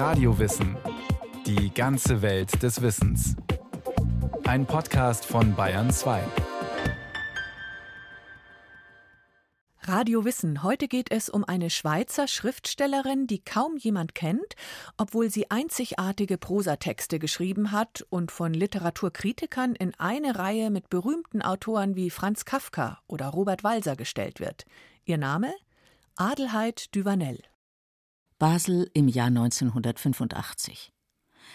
Radiowissen. Die ganze Welt des Wissens. Ein Podcast von Bayern 2. Radio Wissen. Heute geht es um eine Schweizer Schriftstellerin, die kaum jemand kennt, obwohl sie einzigartige Prosatexte geschrieben hat und von Literaturkritikern in eine Reihe mit berühmten Autoren wie Franz Kafka oder Robert Walser gestellt wird. Ihr Name? Adelheid Duvanel. Basel im Jahr 1985.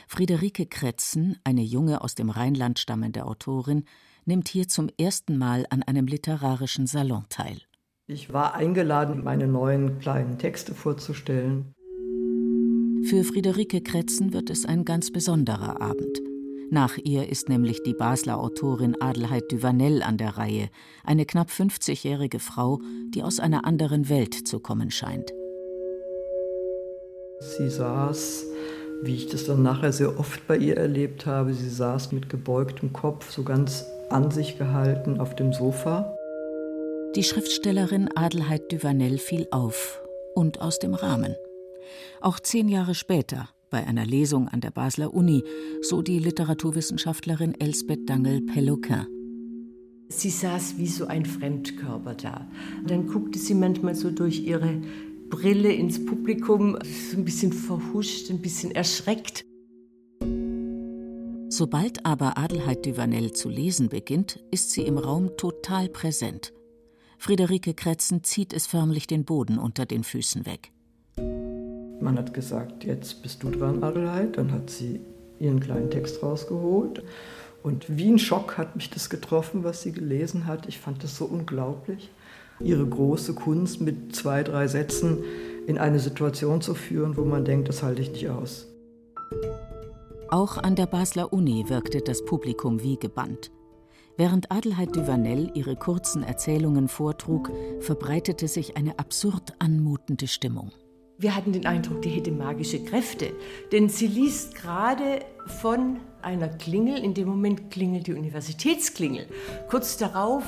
Friederike Kretzen, eine junge aus dem Rheinland stammende Autorin, nimmt hier zum ersten Mal an einem literarischen Salon teil. Ich war eingeladen, meine neuen kleinen Texte vorzustellen. Für Friederike Kretzen wird es ein ganz besonderer Abend. Nach ihr ist nämlich die Basler Autorin Adelheid Duvanel an der Reihe, eine knapp 50-jährige Frau, die aus einer anderen Welt zu kommen scheint. Sie saß, wie ich das dann nachher sehr oft bei ihr erlebt habe, sie saß mit gebeugtem Kopf, so ganz an sich gehalten auf dem Sofa. Die Schriftstellerin Adelheid Duvanel fiel auf und aus dem Rahmen. Auch zehn Jahre später, bei einer Lesung an der Basler Uni, so die Literaturwissenschaftlerin Elsbeth Dangel-Pelloquin. Sie saß wie so ein Fremdkörper da. Dann guckte sie manchmal so durch ihre Brille ins Publikum, so ein bisschen verhuscht, ein bisschen erschreckt. Sobald aber Adelheid Duvanel zu lesen beginnt, ist sie im Raum total präsent. Friederike Kretzen zieht es förmlich den Boden unter den Füßen weg. Man hat gesagt, jetzt bist du dran, Adelheid. Dann hat sie ihren kleinen Text rausgeholt. Und wie ein Schock hat mich das getroffen, was sie gelesen hat. Ich fand das so unglaublich. Ihre große Kunst mit zwei, drei Sätzen in eine Situation zu führen, wo man denkt, das halte ich nicht aus. Auch an der Basler Uni wirkte das Publikum wie gebannt. Während Adelheid Duvanel ihre kurzen Erzählungen vortrug, verbreitete sich eine absurd anmutende Stimmung. Wir hatten den Eindruck, die hätte magische Kräfte, denn sie liest gerade von einer Klingel, in dem Moment klingelt die Universitätsklingel. Kurz darauf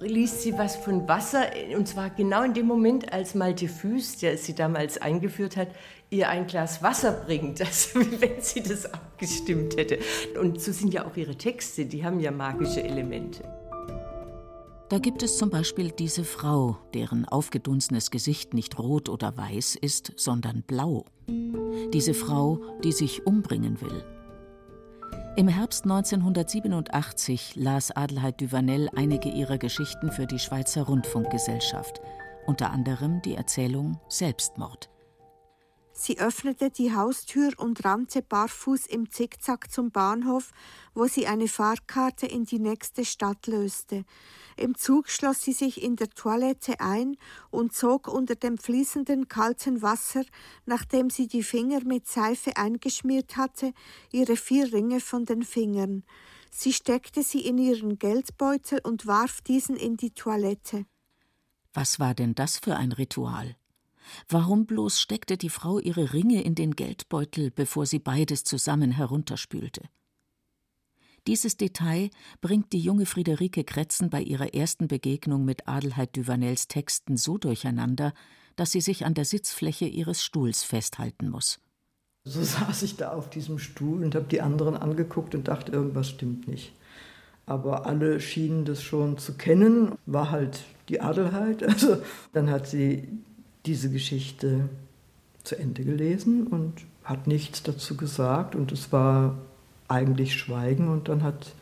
liest sie was von Wasser, und zwar genau in dem Moment, als Malte Füß, der sie damals eingeführt hat, ihr ein Glas Wasser bringt, also wenn sie das abgestimmt hätte. Und so sind ja auch ihre Texte, die haben ja magische Elemente. Da gibt es zum Beispiel diese Frau, deren aufgedunsenes Gesicht nicht rot oder weiß ist, sondern blau. Diese Frau, die sich umbringen will. Im Herbst 1987 las Adelheid Duvanel einige ihrer Geschichten für die Schweizer Rundfunkgesellschaft, unter anderem die Erzählung Selbstmord. Sie öffnete die Haustür und rannte barfuß im Zickzack zum Bahnhof, wo sie eine Fahrkarte in die nächste Stadt löste. Im Zug schloss sie sich in der Toilette ein und zog unter dem fließenden kalten Wasser, nachdem sie die Finger mit Seife eingeschmiert hatte, ihre vier Ringe von den Fingern. Sie steckte sie in ihren Geldbeutel und warf diesen in die Toilette. Was war denn das für ein Ritual? Warum bloß steckte die Frau ihre Ringe in den Geldbeutel, bevor sie beides zusammen herunterspülte? Dieses Detail bringt die junge Friederike Kretzen bei ihrer ersten Begegnung mit Adelheid Duvanels Texten so durcheinander, dass sie sich an der Sitzfläche ihres Stuhls festhalten muss. So saß ich da auf diesem Stuhl und habe die anderen angeguckt und dachte, irgendwas stimmt nicht. Aber alle schienen das schon zu kennen, war halt die Adelheid. Also dann hat sie diese Geschichte zu Ende gelesen und hat nichts dazu gesagt und es war eigentlich Schweigen und dann hat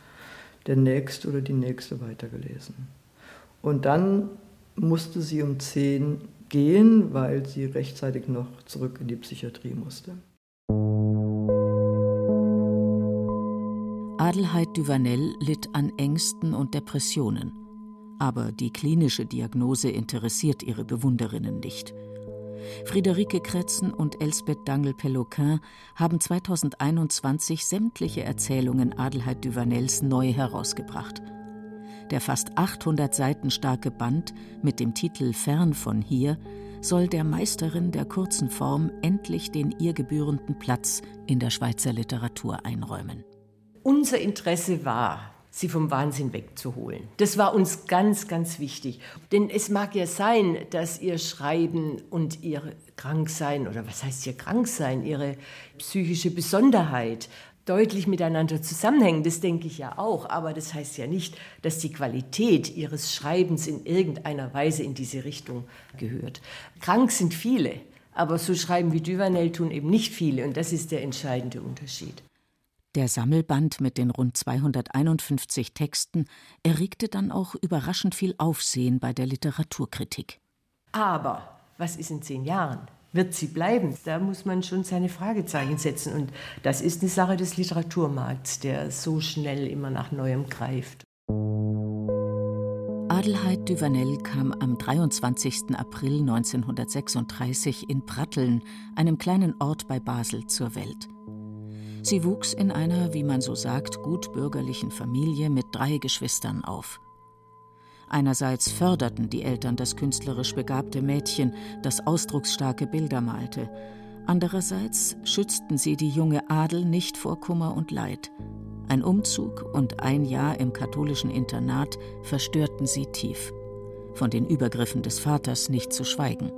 der Nächste oder die Nächste weitergelesen. Und dann musste sie um zehn gehen, weil sie rechtzeitig noch zurück in die Psychiatrie musste. Adelheid Duvanel litt an Ängsten und Depressionen. Aber die klinische Diagnose interessiert ihre Bewunderinnen nicht. Friederike Kretzen und Elsbeth Dangel-Pelloquin haben 2021 sämtliche Erzählungen Adelheid Duvanels neu herausgebracht. Der fast 800 Seiten starke Band mit dem Titel Fern von hier soll der Meisterin der kurzen Form endlich den ihr gebührenden Platz in der Schweizer Literatur einräumen. Unser Interesse war, sie vom Wahnsinn wegzuholen. Das war uns ganz, ganz wichtig. Denn es mag ja sein, dass ihr Schreiben und ihr Kranksein oder was heißt hier Kranksein, ihre psychische Besonderheit deutlich miteinander zusammenhängen, das denke ich ja auch, aber das heißt ja nicht, dass die Qualität ihres Schreibens in irgendeiner Weise in diese Richtung gehört. Krank sind viele, aber so schreiben wie Duvanel tun eben nicht viele und das ist der entscheidende Unterschied. Der Sammelband mit den rund 251 Texten erregte dann auch überraschend viel Aufsehen bei der Literaturkritik. Aber was ist in zehn Jahren? Wird sie bleiben? Da muss man schon seine Fragezeichen setzen. Und das ist eine Sache des Literaturmarkts, der so schnell immer nach Neuem greift. Adelheid Duvanel kam am 23. April 1936 in Pratteln, einem kleinen Ort bei Basel, zur Welt. Sie wuchs in einer, wie man so sagt, gutbürgerlichen Familie mit drei Geschwistern auf. Einerseits förderten die Eltern das künstlerisch begabte Mädchen, das ausdrucksstarke Bilder malte. Andererseits schützten sie die junge Adel nicht vor Kummer und Leid. Ein Umzug und ein Jahr im katholischen Internat verstörten sie tief. Von den Übergriffen des Vaters nicht zu schweigen.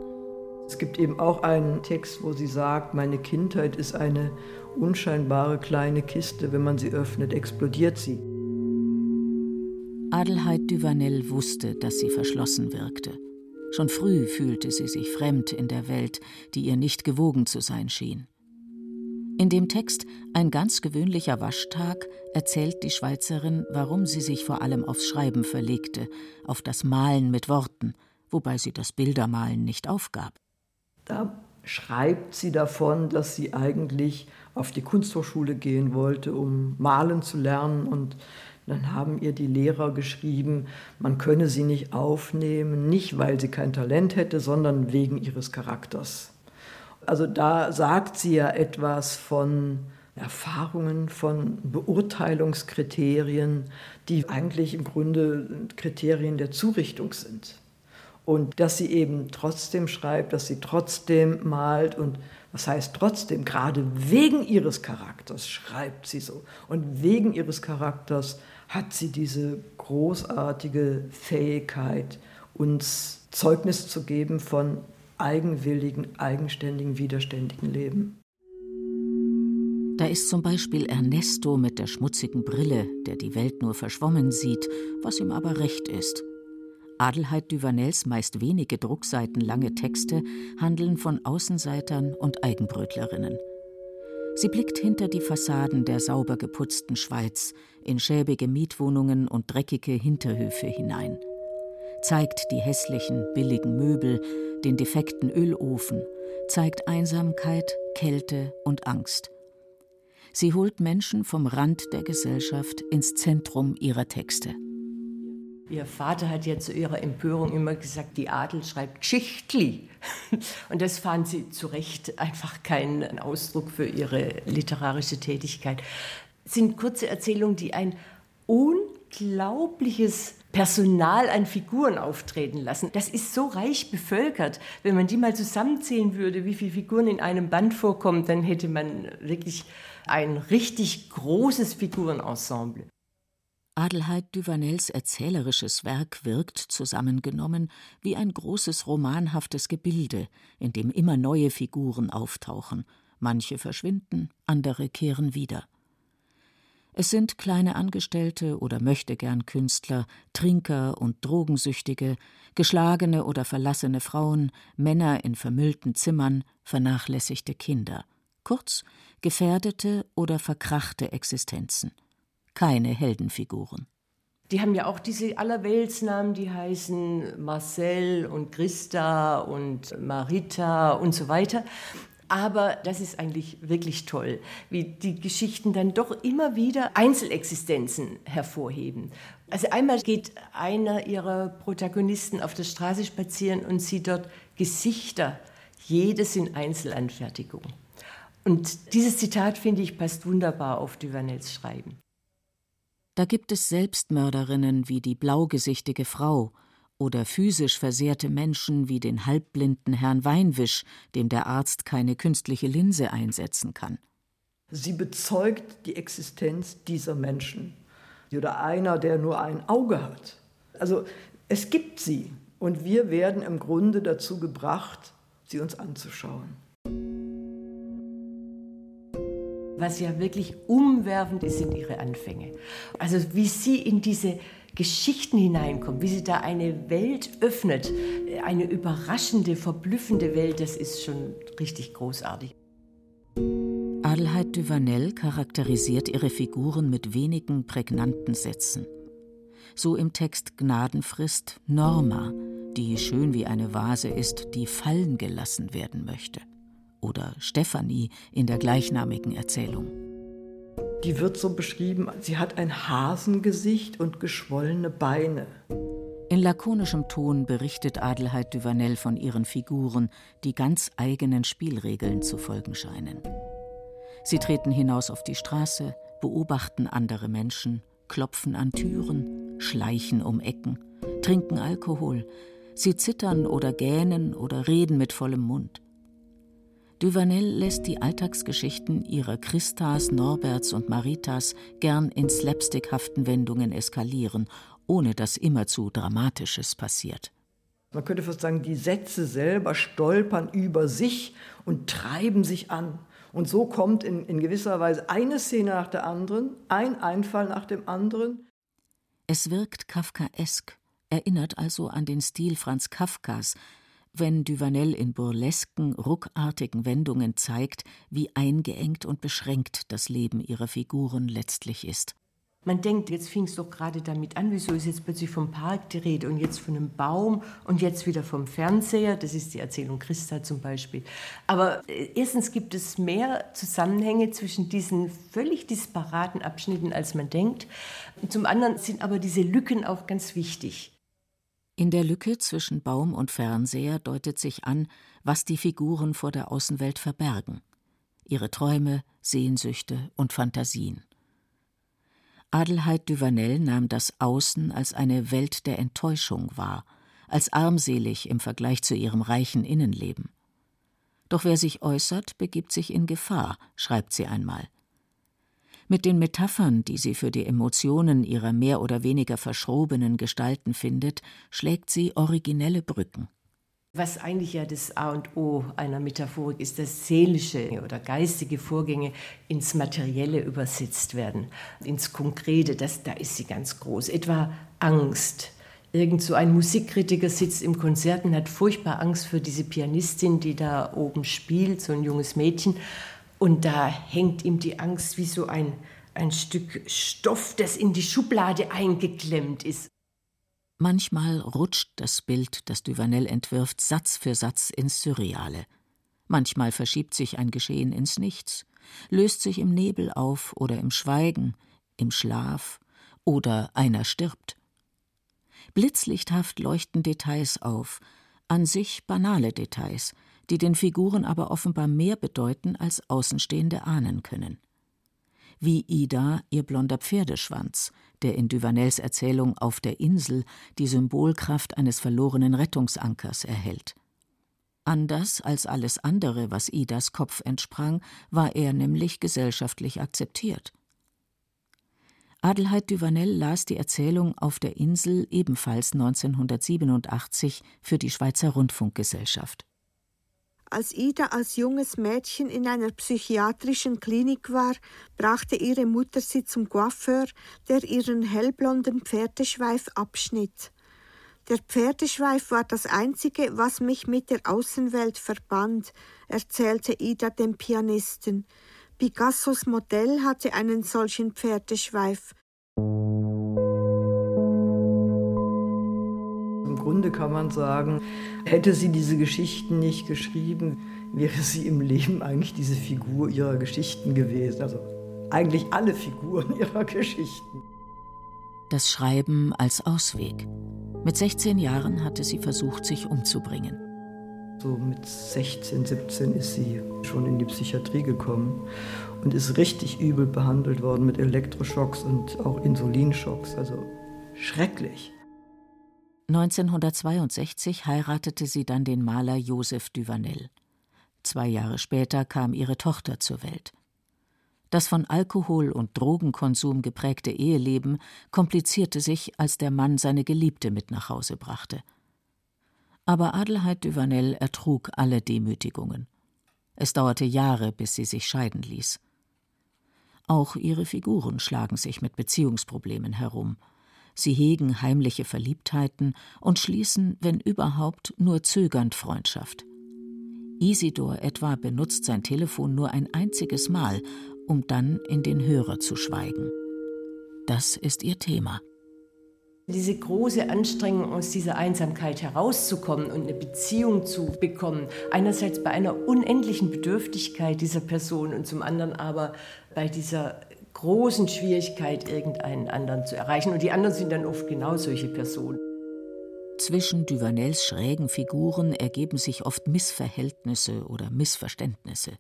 Es gibt eben auch einen Text, wo sie sagt, meine Kindheit ist eine unscheinbare kleine Kiste, wenn man sie öffnet, explodiert sie. Adelheid Duvanel wusste, dass sie verschlossen wirkte. Schon früh fühlte sie sich fremd in der Welt, die ihr nicht gewogen zu sein schien. In dem Text Ein ganz gewöhnlicher Waschtag erzählt die Schweizerin, warum sie sich vor allem aufs Schreiben verlegte, auf das Malen mit Worten, wobei sie das Bildermalen nicht aufgab. Da schreibt sie davon, dass sie eigentlich auf die Kunsthochschule gehen wollte, um malen zu lernen und dann haben ihr die Lehrer geschrieben, man könne sie nicht aufnehmen, nicht weil sie kein Talent hätte, sondern wegen ihres Charakters. Also da sagt sie ja etwas von Erfahrungen, von Beurteilungskriterien, die eigentlich im Grunde Kriterien der Zurichtung sind. Und dass sie eben trotzdem schreibt, dass sie trotzdem malt und was heißt trotzdem, gerade wegen ihres Charakters schreibt sie so. Und wegen ihres Charakters hat sie diese großartige Fähigkeit, uns Zeugnis zu geben von eigenwilligen, eigenständigen, widerständigen Leben. Da ist zum Beispiel Ernesto mit der schmutzigen Brille, der die Welt nur verschwommen sieht, was ihm aber recht ist. Adelheid Duvanels meist wenige Druckseiten lange Texte handeln von Außenseitern und Eigenbrötlerinnen. Sie blickt hinter die Fassaden der sauber geputzten Schweiz, in schäbige Mietwohnungen und dreckige Hinterhöfe hinein, zeigt die hässlichen, billigen Möbel, den defekten Ölofen, zeigt Einsamkeit, Kälte und Angst. Sie holt Menschen vom Rand der Gesellschaft ins Zentrum ihrer Texte. Ihr Vater hat ja zu ihrer Empörung immer gesagt, die Adel schreibt Geschichtli. Und das fand sie zu Recht einfach keinen Ausdruck für ihre literarische Tätigkeit. Es sind kurze Erzählungen, die ein unglaubliches Personal an Figuren auftreten lassen. Das ist so reich bevölkert. Wenn man die mal zusammenzählen würde, wie viele Figuren in einem Band vorkommen, dann hätte man wirklich ein richtig großes Figurenensemble. Adelheid Duvanels erzählerisches Werk wirkt, zusammengenommen, wie ein großes romanhaftes Gebilde, in dem immer neue Figuren auftauchen, manche verschwinden, andere kehren wieder. Es sind kleine Angestellte oder möchtegern Künstler, Trinker und Drogensüchtige, geschlagene oder verlassene Frauen, Männer in vermüllten Zimmern, vernachlässigte Kinder, kurz gefährdete oder verkrachte Existenzen keine Heldenfiguren. Die haben ja auch diese Allerweltsnamen, die heißen Marcel und Christa und Marita und so weiter. Aber das ist eigentlich wirklich toll, wie die Geschichten dann doch immer wieder Einzelexistenzen hervorheben. Also einmal geht einer ihrer Protagonisten auf der Straße spazieren und sieht dort Gesichter, jedes in Einzelanfertigung. Und dieses Zitat, finde ich, passt wunderbar auf Duvanels Schreiben. Da gibt es Selbstmörderinnen wie die blaugesichtige Frau oder physisch versehrte Menschen wie den halbblinden Herrn Weinwisch, dem der Arzt keine künstliche Linse einsetzen kann. Sie bezeugt die Existenz dieser Menschen. Oder einer, der nur ein Auge hat. Also es gibt sie. Und wir werden im Grunde dazu gebracht, sie uns anzuschauen. Was ja wirklich umwerfend ist, sind ihre Anfänge. Also wie sie in diese Geschichten hineinkommt, wie sie da eine Welt öffnet, eine überraschende, verblüffende Welt, das ist schon richtig großartig. Adelheid Duvanel charakterisiert ihre Figuren mit wenigen prägnanten Sätzen. So im Text Gnadenfrist Norma, die schön wie eine Vase ist, die fallen gelassen werden möchte oder Stephanie in der gleichnamigen Erzählung. Die wird so beschrieben, sie hat ein Hasengesicht und geschwollene Beine. In lakonischem Ton berichtet Adelheid Duvanel von ihren Figuren, die ganz eigenen Spielregeln zu folgen scheinen. Sie treten hinaus auf die Straße, beobachten andere Menschen, klopfen an Türen, schleichen um Ecken, trinken Alkohol, sie zittern oder gähnen oder reden mit vollem Mund. Duvanel lässt die Alltagsgeschichten ihrer Christas, Norberts und Maritas gern in slapstickhaften Wendungen eskalieren, ohne dass immerzu Dramatisches passiert. Man könnte fast sagen, die Sätze selber stolpern über sich und treiben sich an. Und so kommt in, in gewisser Weise eine Szene nach der anderen, ein Einfall nach dem anderen. Es wirkt kafkaesk, erinnert also an den Stil Franz Kafkas, wenn Duvanel in burlesken, ruckartigen Wendungen zeigt, wie eingeengt und beschränkt das Leben ihrer Figuren letztlich ist. Man denkt, jetzt fing es doch gerade damit an, wieso ist jetzt plötzlich vom Park die Rede und jetzt von einem Baum und jetzt wieder vom Fernseher. Das ist die Erzählung Christa zum Beispiel. Aber äh, erstens gibt es mehr Zusammenhänge zwischen diesen völlig disparaten Abschnitten, als man denkt. Zum anderen sind aber diese Lücken auch ganz wichtig. In der Lücke zwischen Baum und Fernseher deutet sich an, was die Figuren vor der Außenwelt verbergen. Ihre Träume, Sehnsüchte und Fantasien. Adelheid Duvanel nahm das Außen als eine Welt der Enttäuschung wahr, als armselig im Vergleich zu ihrem reichen Innenleben. Doch wer sich äußert, begibt sich in Gefahr, schreibt sie einmal. Mit den Metaphern, die sie für die Emotionen ihrer mehr oder weniger verschrobenen Gestalten findet, schlägt sie originelle Brücken. Was eigentlich ja das A und O einer Metaphorik ist, dass seelische oder geistige Vorgänge ins Materielle übersetzt werden, ins Konkrete. Das, da ist sie ganz groß. Etwa Angst. Irgend so ein Musikkritiker sitzt im Konzert und hat furchtbar Angst für diese Pianistin, die da oben spielt, so ein junges Mädchen. Und da hängt ihm die Angst wie so ein, ein Stück Stoff, das in die Schublade eingeklemmt ist. Manchmal rutscht das Bild, das Duvanel entwirft, Satz für Satz ins Surreale. Manchmal verschiebt sich ein Geschehen ins Nichts, löst sich im Nebel auf oder im Schweigen, im Schlaf oder einer stirbt. Blitzlichthaft leuchten Details auf, an sich banale Details, die den Figuren aber offenbar mehr bedeuten, als Außenstehende ahnen können. Wie Ida ihr blonder Pferdeschwanz, der in Duvanels Erzählung Auf der Insel die Symbolkraft eines verlorenen Rettungsankers erhält. Anders als alles andere, was Idas Kopf entsprang, war er nämlich gesellschaftlich akzeptiert. Adelheid Duvanel las die Erzählung Auf der Insel ebenfalls 1987 für die Schweizer Rundfunkgesellschaft. Als Ida als junges Mädchen in einer psychiatrischen Klinik war, brachte ihre Mutter sie zum Coiffeur, der ihren hellblonden Pferdeschweif abschnitt. Der Pferdeschweif war das Einzige, was mich mit der Außenwelt verband, erzählte Ida dem Pianisten. Picassos Modell hatte einen solchen Pferdeschweif. Grunde kann man sagen, hätte sie diese Geschichten nicht geschrieben, wäre sie im Leben eigentlich diese Figur ihrer Geschichten gewesen. Also eigentlich alle Figuren ihrer Geschichten. Das Schreiben als Ausweg. Mit 16 Jahren hatte sie versucht, sich umzubringen. So mit 16, 17 ist sie schon in die Psychiatrie gekommen und ist richtig übel behandelt worden mit Elektroschocks und auch Insulinschocks. Also schrecklich. 1962 heiratete sie dann den Maler Joseph Duvanel. Zwei Jahre später kam ihre Tochter zur Welt. Das von Alkohol und Drogenkonsum geprägte Eheleben komplizierte sich, als der Mann seine Geliebte mit nach Hause brachte. Aber Adelheid Duvanel ertrug alle Demütigungen. Es dauerte Jahre, bis sie sich scheiden ließ. Auch ihre Figuren schlagen sich mit Beziehungsproblemen herum. Sie hegen heimliche Verliebtheiten und schließen, wenn überhaupt, nur zögernd Freundschaft. Isidor etwa benutzt sein Telefon nur ein einziges Mal, um dann in den Hörer zu schweigen. Das ist ihr Thema. Diese große Anstrengung, aus dieser Einsamkeit herauszukommen und eine Beziehung zu bekommen, einerseits bei einer unendlichen Bedürftigkeit dieser Person und zum anderen aber bei dieser großen Schwierigkeit, irgendeinen anderen zu erreichen. Und die anderen sind dann oft genau solche Personen. Zwischen Duvanels schrägen Figuren ergeben sich oft Missverhältnisse oder Missverständnisse.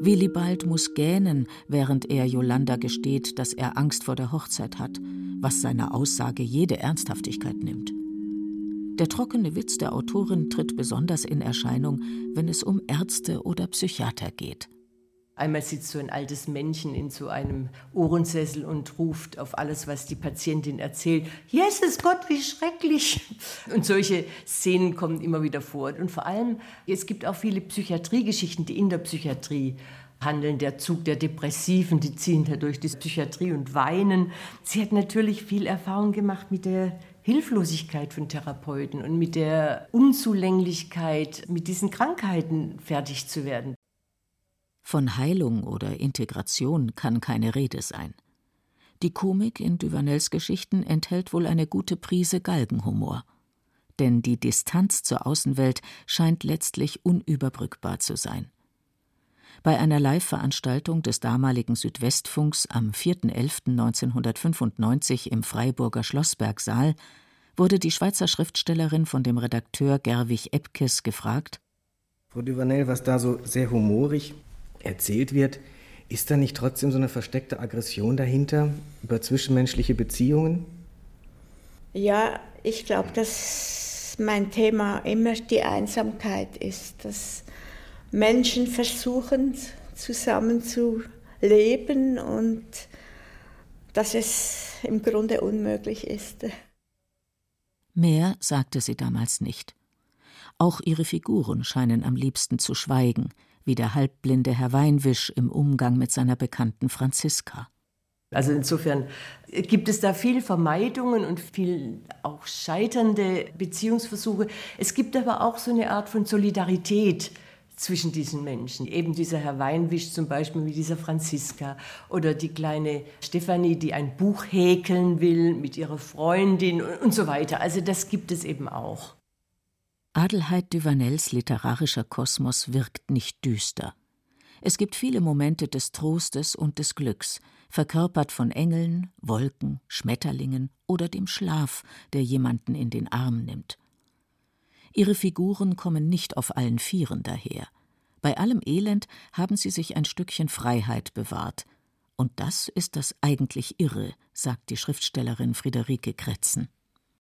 Willibald muss gähnen, während er Yolanda gesteht, dass er Angst vor der Hochzeit hat, was seiner Aussage jede Ernsthaftigkeit nimmt. Der trockene Witz der Autorin tritt besonders in Erscheinung, wenn es um Ärzte oder Psychiater geht. Einmal sitzt so ein altes Männchen in so einem Ohrensessel und ruft auf alles, was die Patientin erzählt. Jesus Gott, wie schrecklich! Und solche Szenen kommen immer wieder vor. Und vor allem, es gibt auch viele Psychiatriegeschichten, die in der Psychiatrie handeln. Der Zug der Depressiven, die ziehen da durch die Psychiatrie und weinen. Sie hat natürlich viel Erfahrung gemacht mit der Hilflosigkeit von Therapeuten und mit der Unzulänglichkeit, mit diesen Krankheiten fertig zu werden. Von Heilung oder Integration kann keine Rede sein. Die Komik in Duvanels Geschichten enthält wohl eine gute Prise Galgenhumor. Denn die Distanz zur Außenwelt scheint letztlich unüberbrückbar zu sein. Bei einer Live-Veranstaltung des damaligen Südwestfunks am 4.11.1995 im Freiburger Schlossbergsaal wurde die Schweizer Schriftstellerin von dem Redakteur Gerwig Epkes gefragt: Frau Duvanel, was da so sehr humorig erzählt wird, ist da nicht trotzdem so eine versteckte Aggression dahinter über zwischenmenschliche Beziehungen? Ja, ich glaube, dass mein Thema immer die Einsamkeit ist, dass Menschen versuchen, zusammen zu leben und dass es im Grunde unmöglich ist. Mehr sagte sie damals nicht. Auch ihre Figuren scheinen am liebsten zu schweigen, wie der halbblinde Herr Weinwisch im Umgang mit seiner Bekannten Franziska. Also insofern gibt es da viel Vermeidungen und viel auch scheiternde Beziehungsversuche. Es gibt aber auch so eine Art von Solidarität zwischen diesen Menschen. Eben dieser Herr Weinwisch zum Beispiel mit dieser Franziska oder die kleine Stefanie, die ein Buch häkeln will mit ihrer Freundin und so weiter. Also das gibt es eben auch. Adelheid Duvanels literarischer Kosmos wirkt nicht düster. Es gibt viele Momente des Trostes und des Glücks, verkörpert von Engeln, Wolken, Schmetterlingen oder dem Schlaf, der jemanden in den Arm nimmt. Ihre Figuren kommen nicht auf allen Vieren daher. Bei allem Elend haben sie sich ein Stückchen Freiheit bewahrt. Und das ist das eigentlich Irre, sagt die Schriftstellerin Friederike Kretzen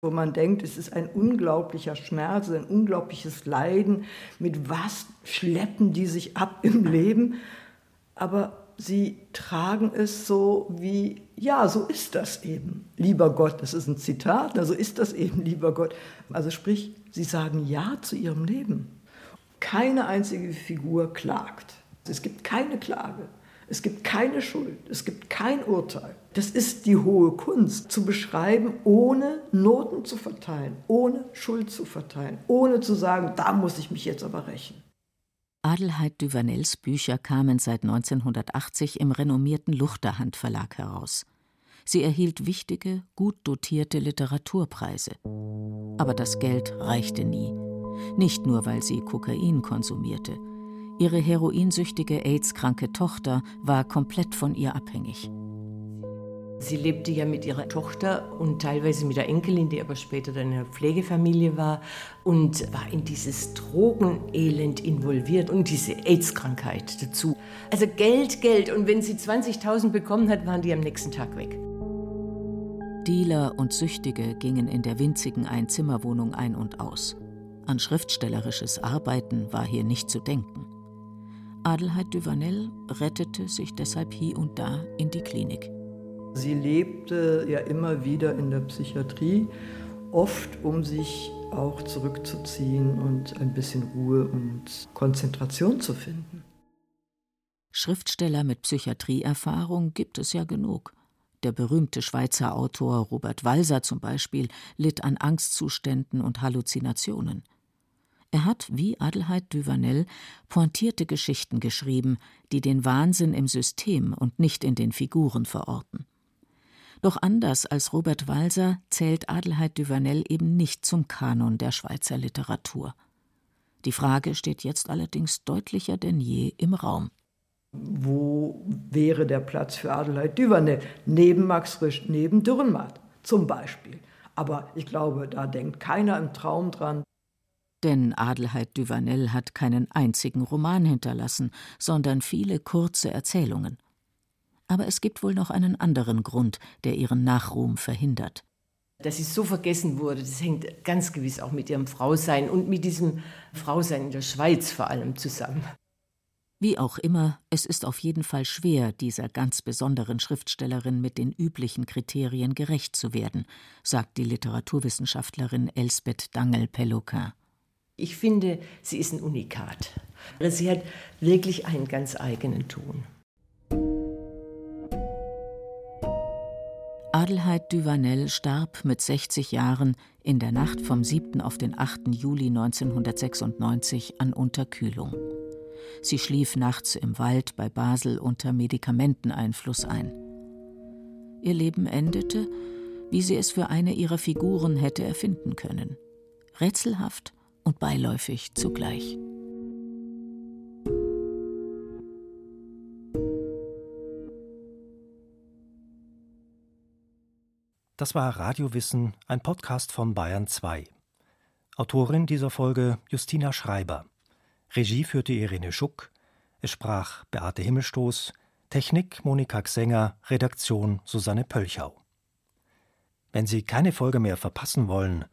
wo man denkt, es ist ein unglaublicher Schmerz, ein unglaubliches Leiden, mit was schleppen die sich ab im Leben, aber sie tragen es so wie, ja, so ist das eben, lieber Gott, das ist ein Zitat, also ist das eben, lieber Gott. Also sprich, sie sagen Ja zu ihrem Leben. Keine einzige Figur klagt. Es gibt keine Klage. Es gibt keine Schuld, es gibt kein Urteil. Das ist die hohe Kunst, zu beschreiben, ohne Noten zu verteilen, ohne Schuld zu verteilen, ohne zu sagen, da muss ich mich jetzt aber rächen. Adelheid Duvanels Bücher kamen seit 1980 im renommierten Luchterhand Verlag heraus. Sie erhielt wichtige, gut dotierte Literaturpreise. Aber das Geld reichte nie. Nicht nur, weil sie Kokain konsumierte. Ihre heroinsüchtige AIDS-kranke Tochter war komplett von ihr abhängig. Sie lebte ja mit ihrer Tochter und teilweise mit der Enkelin, die aber später dann in einer Pflegefamilie war und war in dieses Drogenelend involviert und diese AIDS-Krankheit dazu. Also Geld, Geld und wenn sie 20.000 bekommen hat, waren die am nächsten Tag weg. Dealer und Süchtige gingen in der winzigen Einzimmerwohnung ein und aus. An schriftstellerisches Arbeiten war hier nicht zu denken. Adelheid Duvanel rettete sich deshalb hier und da in die Klinik. Sie lebte ja immer wieder in der Psychiatrie, oft um sich auch zurückzuziehen und ein bisschen Ruhe und Konzentration zu finden. Schriftsteller mit Psychiatrieerfahrung gibt es ja genug. Der berühmte Schweizer Autor Robert Walser zum Beispiel litt an Angstzuständen und Halluzinationen. Er hat, wie Adelheid Duvanel, pointierte Geschichten geschrieben, die den Wahnsinn im System und nicht in den Figuren verorten. Doch anders als Robert Walser zählt Adelheid Duvanel eben nicht zum Kanon der Schweizer Literatur. Die Frage steht jetzt allerdings deutlicher denn je im Raum. Wo wäre der Platz für Adelheid Duvanel? Neben Max Frisch, neben Dürrenmatt zum Beispiel. Aber ich glaube, da denkt keiner im Traum dran. Denn Adelheid Duvanel hat keinen einzigen Roman hinterlassen, sondern viele kurze Erzählungen. Aber es gibt wohl noch einen anderen Grund, der ihren Nachruhm verhindert. Dass sie so vergessen wurde, das hängt ganz gewiss auch mit ihrem Frausein und mit diesem Frausein in der Schweiz vor allem zusammen. Wie auch immer, es ist auf jeden Fall schwer, dieser ganz besonderen Schriftstellerin mit den üblichen Kriterien gerecht zu werden, sagt die Literaturwissenschaftlerin Elsbeth Dangel-Peloquin. Ich finde, sie ist ein Unikat. Sie hat wirklich einen ganz eigenen Ton. Adelheid Duvanel starb mit 60 Jahren in der Nacht vom 7. auf den 8. Juli 1996 an Unterkühlung. Sie schlief nachts im Wald bei Basel unter Medikamenteneinfluss ein. Ihr Leben endete, wie sie es für eine ihrer Figuren hätte erfinden können. Rätselhaft und beiläufig zugleich. Das war Radiowissen, ein Podcast von Bayern 2. Autorin dieser Folge Justina Schreiber. Regie führte Irene Schuck. Es sprach Beate Himmelstoß. Technik Monika Xenger. Redaktion Susanne Pölchau. Wenn Sie keine Folge mehr verpassen wollen,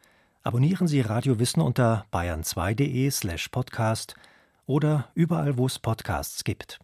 abonnieren Sie Radiowissen unter bayern2.de slash podcast oder überall, wo es Podcasts gibt.